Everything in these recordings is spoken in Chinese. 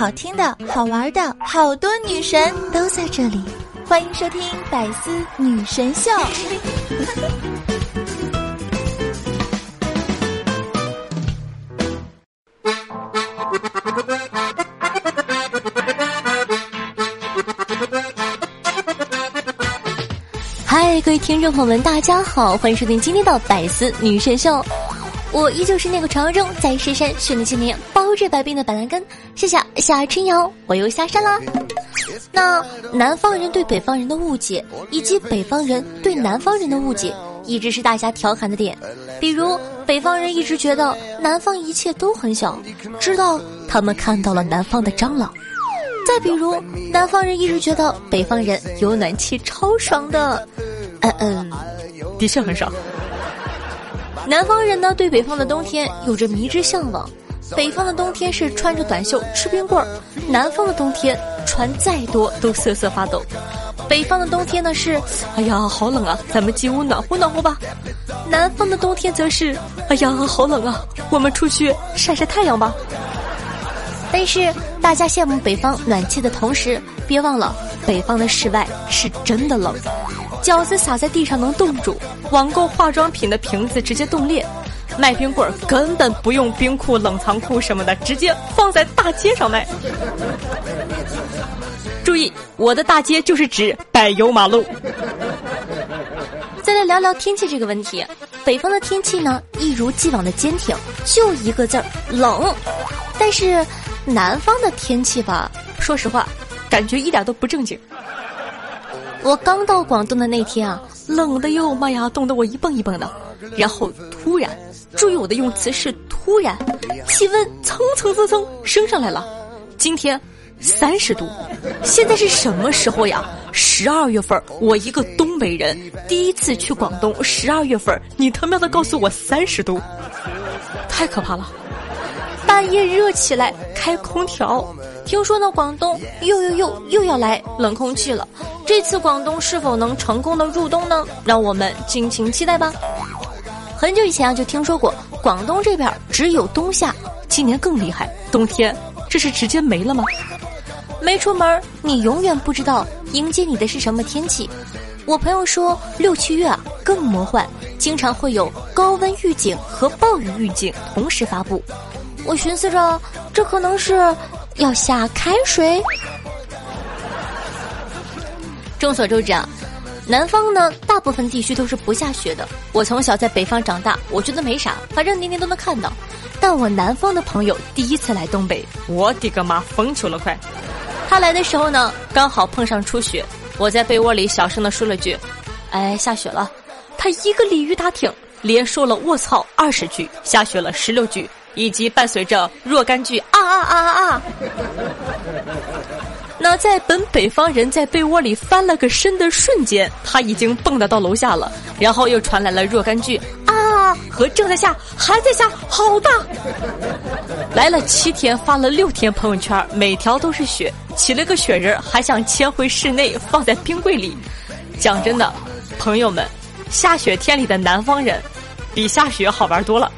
好听的、好玩的，好多女神都在这里，欢迎收听《百思女神秀》。嗨，各位听众朋友们，大家好，欢迎收听今天的《百思女神秀》。我依旧是那个传说中在深山训练千年、包治百病的板蓝根，谢谢夏春瑶，我又下山啦。那南方人对北方人的误解，以及北方人对南方人的误解，一直是大家调侃的点。比如，北方人一直觉得南方一切都很小，直到他们看到了南方的蟑螂。再比如，南方人一直觉得北方人有暖气超爽的，嗯嗯，的确很爽。南方人呢，对北方的冬天有着迷之向往。北方的冬天是穿着短袖吃冰棍儿，南方的冬天穿再多都瑟瑟发抖。北方的冬天呢是，哎呀好冷啊，咱们进屋暖和暖和吧。南方的冬天则是，哎呀好冷啊，我们出去晒晒太阳吧。但是大家羡慕北方暖气的同时，别忘了北方的室外是真的冷。饺子撒在地上能冻住，网购化妆品的瓶子直接冻裂，卖冰棍儿根本不用冰库、冷藏库什么的，直接放在大街上卖。注意，我的大街就是指柏油马路。再来聊聊天气这个问题，北方的天气呢，一如既往的坚挺，就一个字儿冷。但是南方的天气吧，说实话，感觉一点都不正经。我刚到广东的那天啊，冷的哟，妈呀，冻得我一蹦一蹦的。然后突然，注意我的用词是突然，气温蹭蹭蹭蹭升上来了。今天三十度，现在是什么时候呀？十二月份，我一个东北人第一次去广东，十二月份，你他喵的告诉我三十度，太可怕了！半夜热起来开空调。听说呢，广东又又又又要来冷空气了。这次广东是否能成功的入冬呢？让我们敬请期待吧。很久以前啊，就听说过广东这边只有冬夏，今年更厉害，冬天这是直接没了吗？没出门，你永远不知道迎接你的是什么天气。我朋友说六七月啊更魔幻，经常会有高温预警和暴雨预警同时发布。我寻思着，这可能是。要下开水。众所周知啊，南方呢大部分地区都是不下雪的。我从小在北方长大，我觉得没啥，反正年年都能看到。但我南方的朋友第一次来东北，我的个妈，疯球了快！他来的时候呢，刚好碰上初雪，我在被窝里小声的说了句：“哎，下雪了。”他一个鲤鱼打挺，连说了“卧槽”二十句，下雪了十六句。以及伴随着若干句啊啊啊啊啊！那在本北方人在被窝里翻了个身的瞬间，他已经蹦跶到楼下了。然后又传来了若干句啊和正在下还在下好大。来了七天，发了六天朋友圈，每条都是雪，起了个雪人，还想迁回室内放在冰柜里。讲真的，朋友们，下雪天里的南方人，比下雪好玩多了。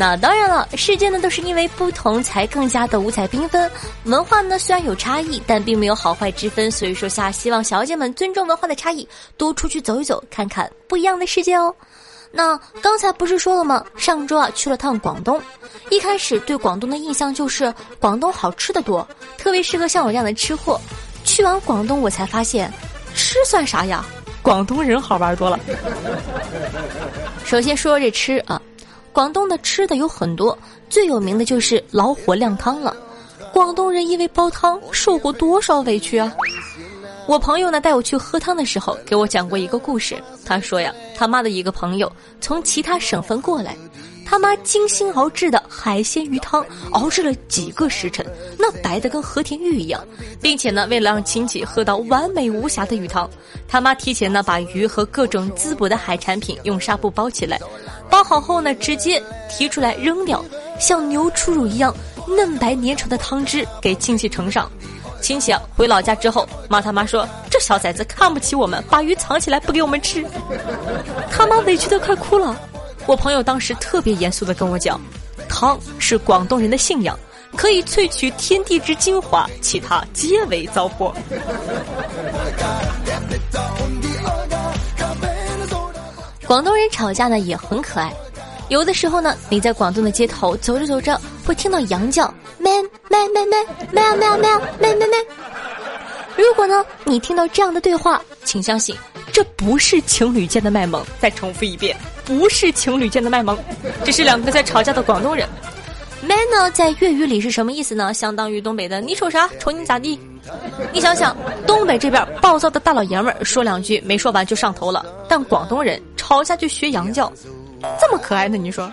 那当然了，世界呢都是因为不同才更加的五彩缤纷。文化呢虽然有差异，但并没有好坏之分。所以说下，希望小姐们尊重文化的差异，多出去走一走，看看不一样的世界哦。那刚才不是说了吗？上周啊去了趟广东，一开始对广东的印象就是广东好吃的多，特别适合像我这样的吃货。去完广东，我才发现，吃算啥呀？广东人好玩多了。首先说这吃啊。广东的吃的有很多，最有名的就是老火靓汤了。广东人因为煲汤受过多少委屈啊！我朋友呢带我去喝汤的时候，给我讲过一个故事。他说呀，他妈的一个朋友从其他省份过来，他妈精心熬制的海鲜鱼汤，熬制了几个时辰，那白的跟和田玉一样，并且呢，为了让亲戚喝到完美无瑕的鱼汤，他妈提前呢把鱼和各种滋补的海产品用纱布包起来。包好后呢，直接提出来扔掉，像牛初乳一样嫩白粘稠的汤汁给亲戚盛上。亲戚啊，回老家之后，骂他妈说：“这小崽子看不起我们，把鱼藏起来不给我们吃。”他妈委屈的快哭了。我朋友当时特别严肃的跟我讲：“汤是广东人的信仰，可以萃取天地之精华，其他皆为糟粕。”广东人吵架呢也很可爱，有的时候呢，你在广东的街头走着走着会听到羊叫，咩咩咩咩咩咩咩咩咩咩。如果呢你听到这样的对话，请相信这不是情侣间的卖萌。再重复一遍。不是情侣间的卖萌，这是两个在吵架的广东人。man 呢，在粤语里是什么意思呢？相当于东北的“你瞅啥，瞅你咋地”。你想想，东北这边暴躁的大老爷们儿说两句没说完就上头了，但广东人吵架就学羊叫，这么可爱呢？你说，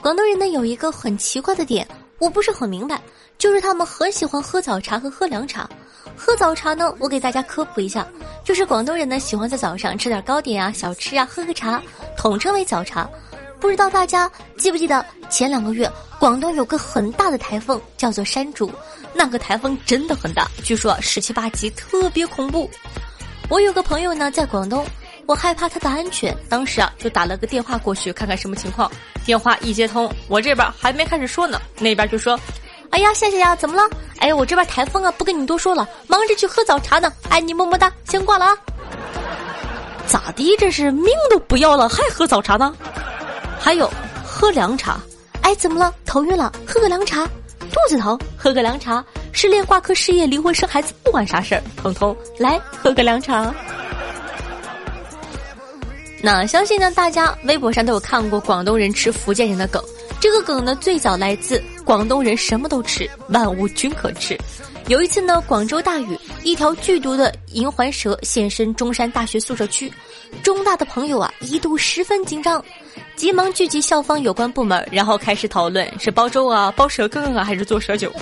广东人呢有一个很奇怪的点，我不是很明白，就是他们很喜欢喝早茶和喝凉茶。喝早茶呢，我给大家科普一下，就是广东人呢喜欢在早上吃点糕点啊、小吃啊，喝个茶，统称为早茶。不知道大家记不记得前两个月广东有个很大的台风叫做山竹，那个台风真的很大，据说十七八级，特别恐怖。我有个朋友呢在广东，我害怕他的安全，当时啊就打了个电话过去看看什么情况。电话一接通，我这边还没开始说呢，那边就说：“哎呀，夏夏呀，怎么了？哎，我这边台风啊，不跟你多说了，忙着去喝早茶呢。爱你么么哒，先挂了啊。”咋的？这是命都不要了还喝早茶呢？还有喝凉茶，哎，怎么了？头晕了，喝个凉茶；肚子疼，喝个凉茶；失恋、挂科、失业、离婚、生孩子，不管啥事儿，彤彤来喝个凉茶。那相信呢，大家微博上都有看过广东人吃福建人的梗。这个梗呢，最早来自广东人什么都吃，万物均可吃。有一次呢，广州大雨，一条剧毒的银环蛇现身中山大学宿舍区，中大的朋友啊一度十分紧张。急忙聚集校方有关部门，然后开始讨论是煲粥啊、煲蛇羹啊，还是做蛇酒。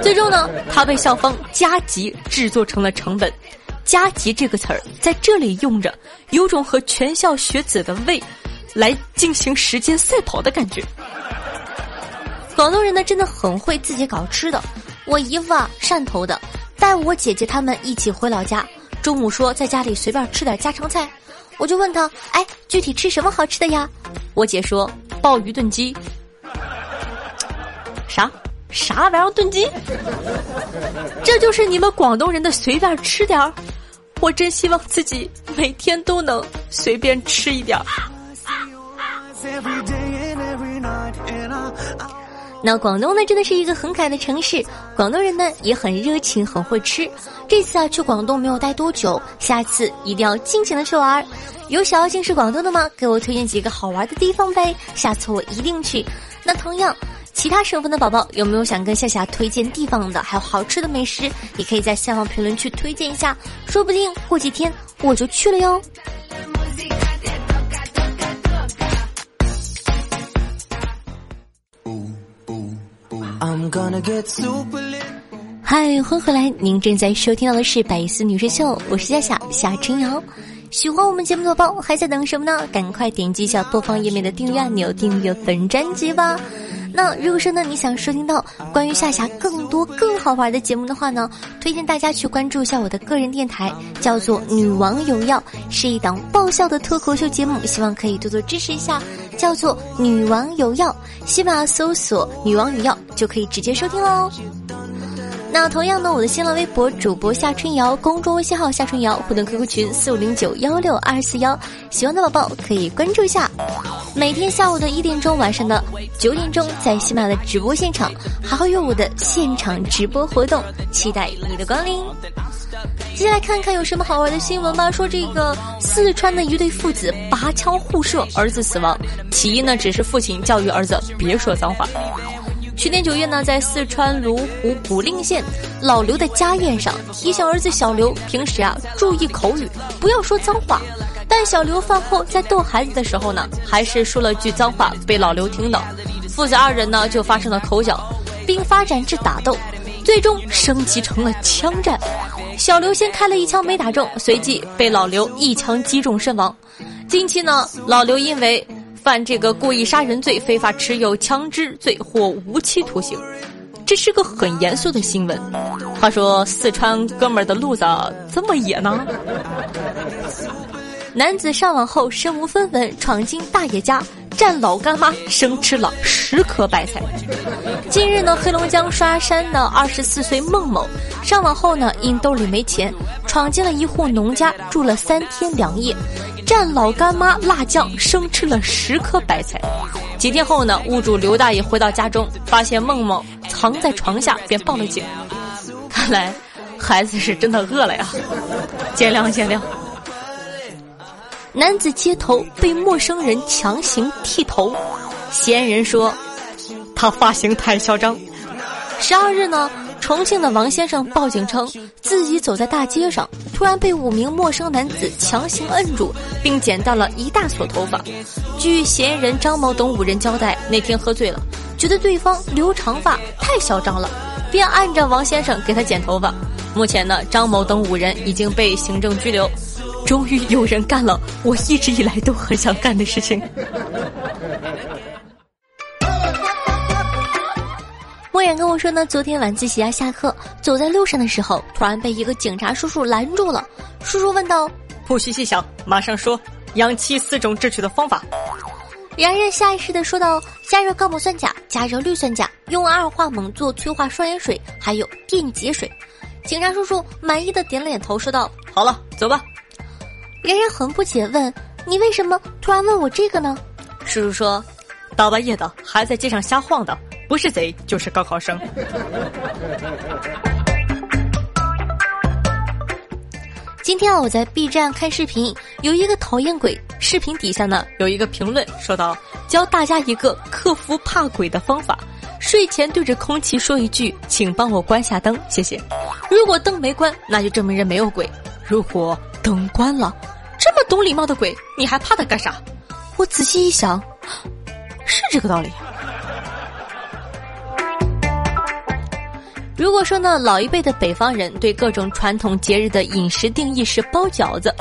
最终呢，他被校方加急制作成了成本。加急这个词儿在这里用着，有种和全校学子的胃来进行时间赛跑的感觉。广东人呢，真的很会自己搞吃的。我姨夫啊，汕头的，带我姐姐他们一起回老家，中午说在家里随便吃点家常菜。我就问他，哎，具体吃什么好吃的呀？我姐说鲍鱼炖鸡。啥？啥？玩意儿炖鸡？这就是你们广东人的随便吃点儿？我真希望自己每天都能随便吃一点儿。那广东呢，真的是一个很可爱的城市。广东人呢也很热情，很会吃。这次啊去广东没有待多久，下次一定要尽情的去玩。有小妖精是广东的吗？给我推荐几个好玩的地方呗，下次我一定去。那同样，其他省份的宝宝有没有想跟夏夏推荐地方的，还有好吃的美食，也可以在下方评论区推荐一下，说不定过几天我就去了哟。嗨，欢迎回来！您正在收听到的是《百思女神秀》，我是夏夏夏春瑶。喜欢我们节目的宝宝还在等什么呢？赶快点击一下播放页面的订阅按钮，订阅本专辑吧。那如果说呢，你想收听到关于夏夏更多更好玩的节目的话呢，推荐大家去关注一下我的个人电台，叫做《女王有药》，是一档爆笑的脱口秀节目，希望可以多多支持一下。叫做《女王有药》，喜马搜索“女王有药”就可以直接收听喽。那同样呢，我的新浪微博主播夏春瑶，公众微信号夏春瑶，互动 QQ 群四五零九幺六二四幺，喜欢的宝宝可以关注一下。每天下午的一点钟，晚上的九点钟，在喜马的直播现场还会有我的现场直播活动，期待你的光临。接下来看看有什么好玩的新闻吧。说这个四川的一对父子拔枪互射，儿子死亡，起因呢只是父亲教育儿子别说脏话。去年九月呢，在四川泸湖古蔺县老刘的家宴上，提醒儿子小刘平时啊注意口语，不要说脏话。但小刘饭后在逗孩子的时候呢，还是说了句脏话，被老刘听到。父子二人呢就发生了口角，并发展至打斗，最终升级成了枪战。小刘先开了一枪没打中，随即被老刘一枪击中身亡。近期呢，老刘因为。犯这个故意杀人罪、非法持有枪支罪或无期徒刑，这是个很严肃的新闻。话说四川哥们儿的路子这么野呢？男子上网后身无分文，闯进大爷家，占老干妈生吃了十颗白菜。近日呢，黑龙江刷山的二十四岁孟某上网后呢，因兜里没钱，闯进了一户农家住了三天两夜，蘸老干妈辣酱生吃了十颗白菜。几天后呢，屋主刘大爷回到家中，发现孟某藏在床下，便报了警。看来孩子是真的饿了呀，见谅见谅。男子街头被陌生人强行剃头，嫌疑人说他发型太嚣张。十二日呢，重庆的王先生报警称自己走在大街上，突然被五名陌生男子强行摁住，并剪到了一大撮头发。据嫌疑人张某等五人交代，那天喝醉了，觉得对方留长发太嚣张了，便按着王先生给他剪头发。目前呢，张某等五人已经被行政拘留。终于有人干了我一直以来都很想干的事情。莫言跟我说呢，昨天晚自习啊下课，走在路上的时候，突然被一个警察叔叔拦住了。叔叔问道：“不许细想，马上说氧气四种制取的方法。”然然下意识的说道：“加热高锰酸钾，加热氯酸钾，用二化锰做催化双盐水，还有电解水。”警察叔叔满意的点了点头，说道：“好了，走吧。”然然很不解，问：“你为什么突然问我这个呢？”叔叔说：“大半夜的还在街上瞎晃的，不是贼就是高考生。”今天啊，我在 B 站看视频，有一个讨厌鬼视频底下呢有一个评论说道：“教大家一个克服怕鬼的方法，睡前对着空气说一句，请帮我关下灯，谢谢。如果灯没关，那就证明人没有鬼；如果灯关了。”这么懂礼貌的鬼，你还怕他干啥？我仔细一想，是这个道理。如果说呢，老一辈的北方人对各种传统节日的饮食定义是包饺子，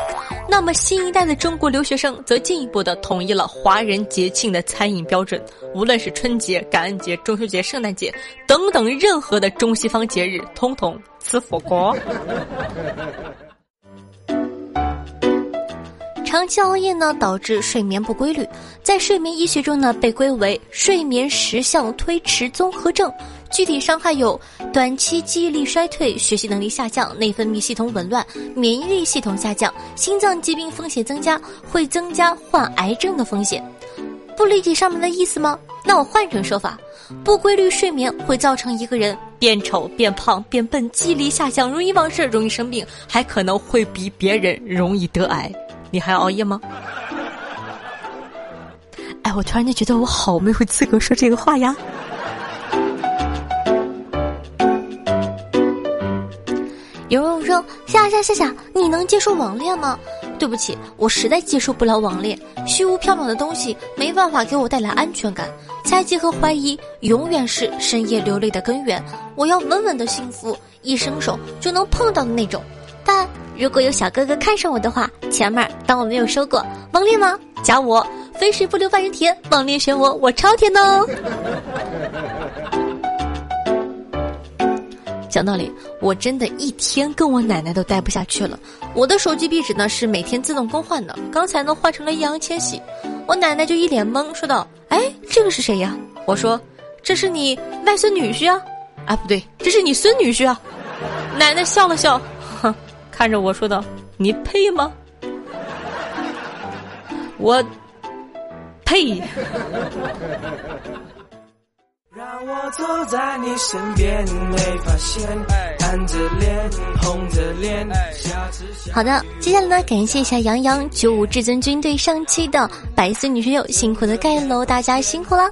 那么新一代的中国留学生则进一步的统一了华人节庆的餐饮标准。无论是春节、感恩节、中秋节、圣诞节等等任何的中西方节日，通通吃火锅。长期熬夜呢，导致睡眠不规律，在睡眠医学中呢，被归为睡眠时相推迟综合症。具体伤害有短期记忆力衰退、学习能力下降、内分泌系统紊乱、免疫力系统下降、心脏疾病风险增加，会增加患癌症的风险。不理解上面的意思吗？那我换种说法：不规律睡眠会造成一个人变丑、变胖、变笨、记忆力下降、容易忘事、容易生病，还可能会比别人容易得癌。你还熬夜吗？哎，我突然间觉得我好没有资格说这个话呀。有人说：“夏夏夏夏，你能接受网恋吗？”对不起，我实在接受不了网恋。虚无缥缈的东西没办法给我带来安全感，猜忌和怀疑永远是深夜流泪的根源。我要稳稳的幸福，一伸手就能碰到的那种。但。如果有小哥哥看上我的话，前面当我没有说过。网恋吗？加我，肥水不流外人田。网恋选我，我超甜哦。讲道理，我真的一天跟我奶奶都待不下去了。我的手机壁纸呢是每天自动更换的，刚才呢换成了易烊千玺。我奶奶就一脸懵，说道：“哎，这个是谁呀？”我说：“这是你外孙女婿啊。”啊，不对，这是你孙女婿啊。奶奶笑了笑，看着我说道：“你配吗？我配。”好的，接下来呢，感谢一下杨洋九五至尊军队上期的白色女神友辛苦的盖楼，大家辛苦了。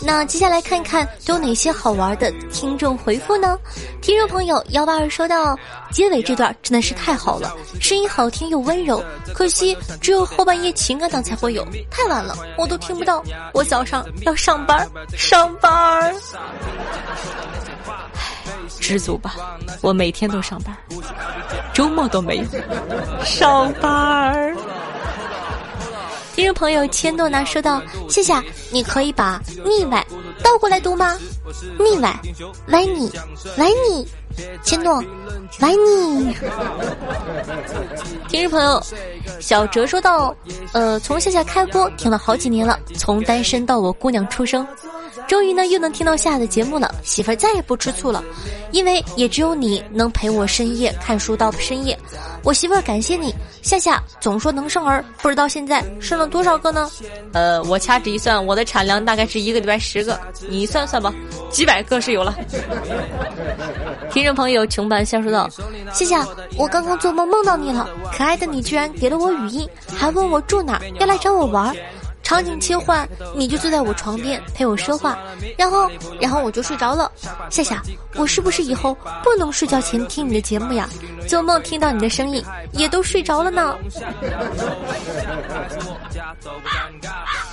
那接下来看看都有哪些好玩的听众回复呢？听众朋友幺八二说到，结尾这段真的是太好了，声音好听又温柔，可惜只有后半夜情感档才会有，太晚了，我都听不到。我早上要上班，上班。唉，知足吧，我每天都上班，周末都没有上班。听众朋友千诺呢说道：“谢谢，你可以把腻歪倒过来读吗？腻歪，歪你，歪你，千诺，歪你。听众朋友，小哲说道：“呃，从夏夏开播听了好几年了，从单身到我姑娘出生。”终于呢，又能听到夏的节目了。媳妇儿再也不吃醋了，因为也只有你能陪我深夜看书到深夜。我媳妇儿感谢你，夏夏总说能生儿，不知道现在生了多少个呢？呃，我掐指一算，我的产量大概是一个礼拜十个，你算算吧，几百个是有了。听众朋友，穷版笑说道：“夏夏，我刚刚做梦梦到你了，可爱的你居然给了我语音，还问我住哪，要来找我玩。”场景切换，你就坐在我床边陪我说话，然后，然后我就睡着了。夏夏，我是不是以后不能睡觉前听你的节目呀？做梦听到你的声音，也都睡着了呢。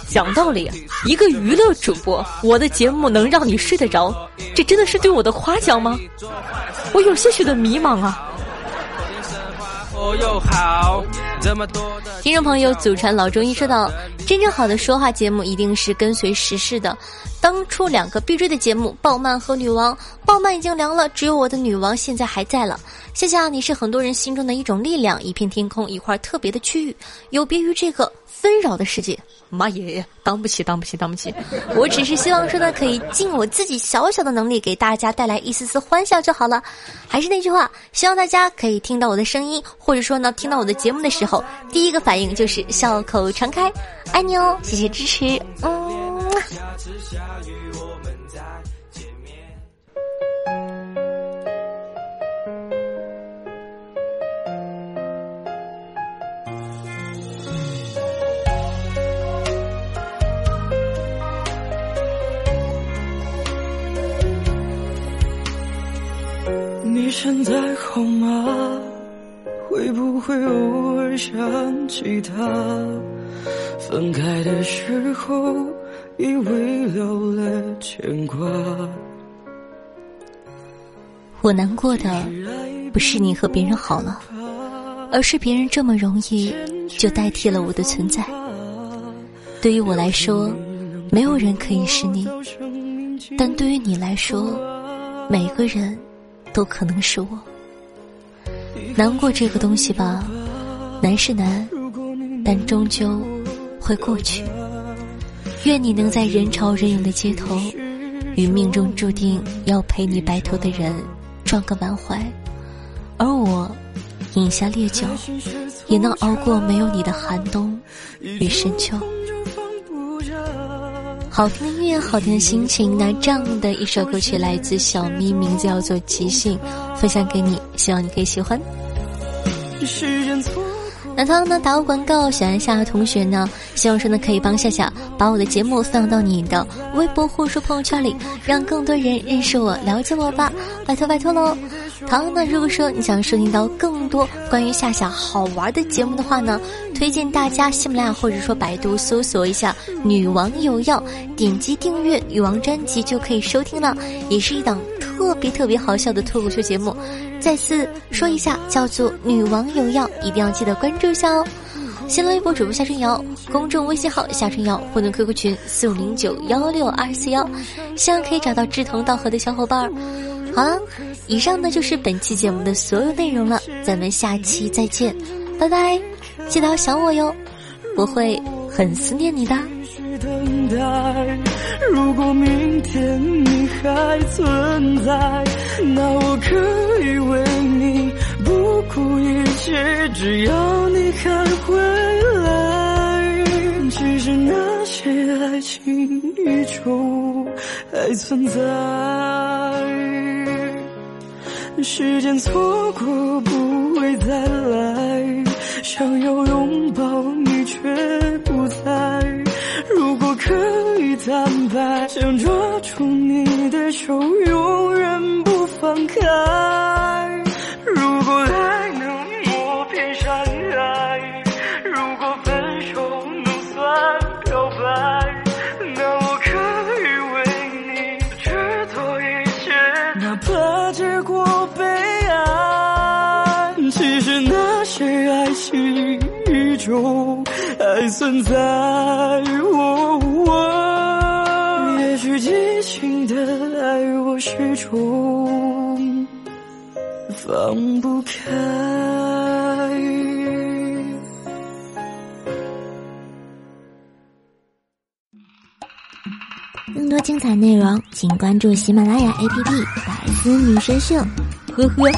讲道理，一个娱乐主播，我的节目能让你睡得着，这真的是对我的夸奖吗？我有些许的迷茫啊。听众朋友，祖传老中医说道：“真正好的说话节目一定是跟随时事的。当初两个必追的节目《暴漫》和《女王》，《暴漫》已经凉了，只有我的《女王》现在还在了。谢谢啊，你是很多人心中的一种力量，一片天空，一块特别的区域，有别于这个纷扰的世界。”妈耶，当不起，当不起，当不起！我只是希望说呢，可以尽我自己小小的能力，给大家带来一丝丝欢笑就好了。还是那句话，希望大家可以听到我的声音，或者说呢，听到我的节目的时候，第一个反应就是笑口常开。爱你哦，谢谢支持，嗯。想起他？分开的时候，以为留了牵挂。我难过的不是你和别人好了，而是别人这么容易就代替了我的存在。对于我来说，没有人可以是你，但对于你来说，每个人。都可能是我，难过这个东西吧，难是难，但终究会过去。愿你能在人潮人涌的街头，与命中注定要陪你白头的人撞个满怀，而我饮下烈酒，也能熬过没有你的寒冬与深秋。好听的音乐，好听的心情。那这样的一首歌曲来自小咪，名字叫做《即兴》，分享给你，希望你可以喜欢。时间错那他呢？打个广告，喜欢夏夏同学呢，希望说呢可以帮夏夏把我的节目放到你的微博或者说朋友圈里，让更多人认识我、了解我吧，拜托拜托喽！好，那如果说你想收听到更多关于夏夏好玩的节目的话呢，推荐大家喜马拉雅或者说百度搜索一下“女王有药”，点击订阅女王专辑就可以收听了，也是一档特别特别好笑的脱口秀节目。再次说一下，叫做“女王有药”，一定要记得关注一下哦。新浪微博主播夏春瑶，公众微信号夏春瑶，互动 QQ 群四五零九幺六二四幺，希望可以找到志同道合的小伙伴儿。好了，以上呢就是本期节目的所有内容了，咱们下期再见，拜拜，记得要想我哟，我会很思念你的。如果明天你还存在，那我可以为你不顾一切，只要你还回来。其实那些爱情依旧还存在，时间错过不会再来，想要拥抱你却不在。如果可以坦白，想抓住你的手，永远不放开。如果爱能磨平山海，如果分手能算表白，那我可以为你去做一切，哪怕记忆中还存在。我也许。激情的爱，我始终放不开。更多精彩内容，请关注喜马拉雅 APP《百思女神秀》。呵呵。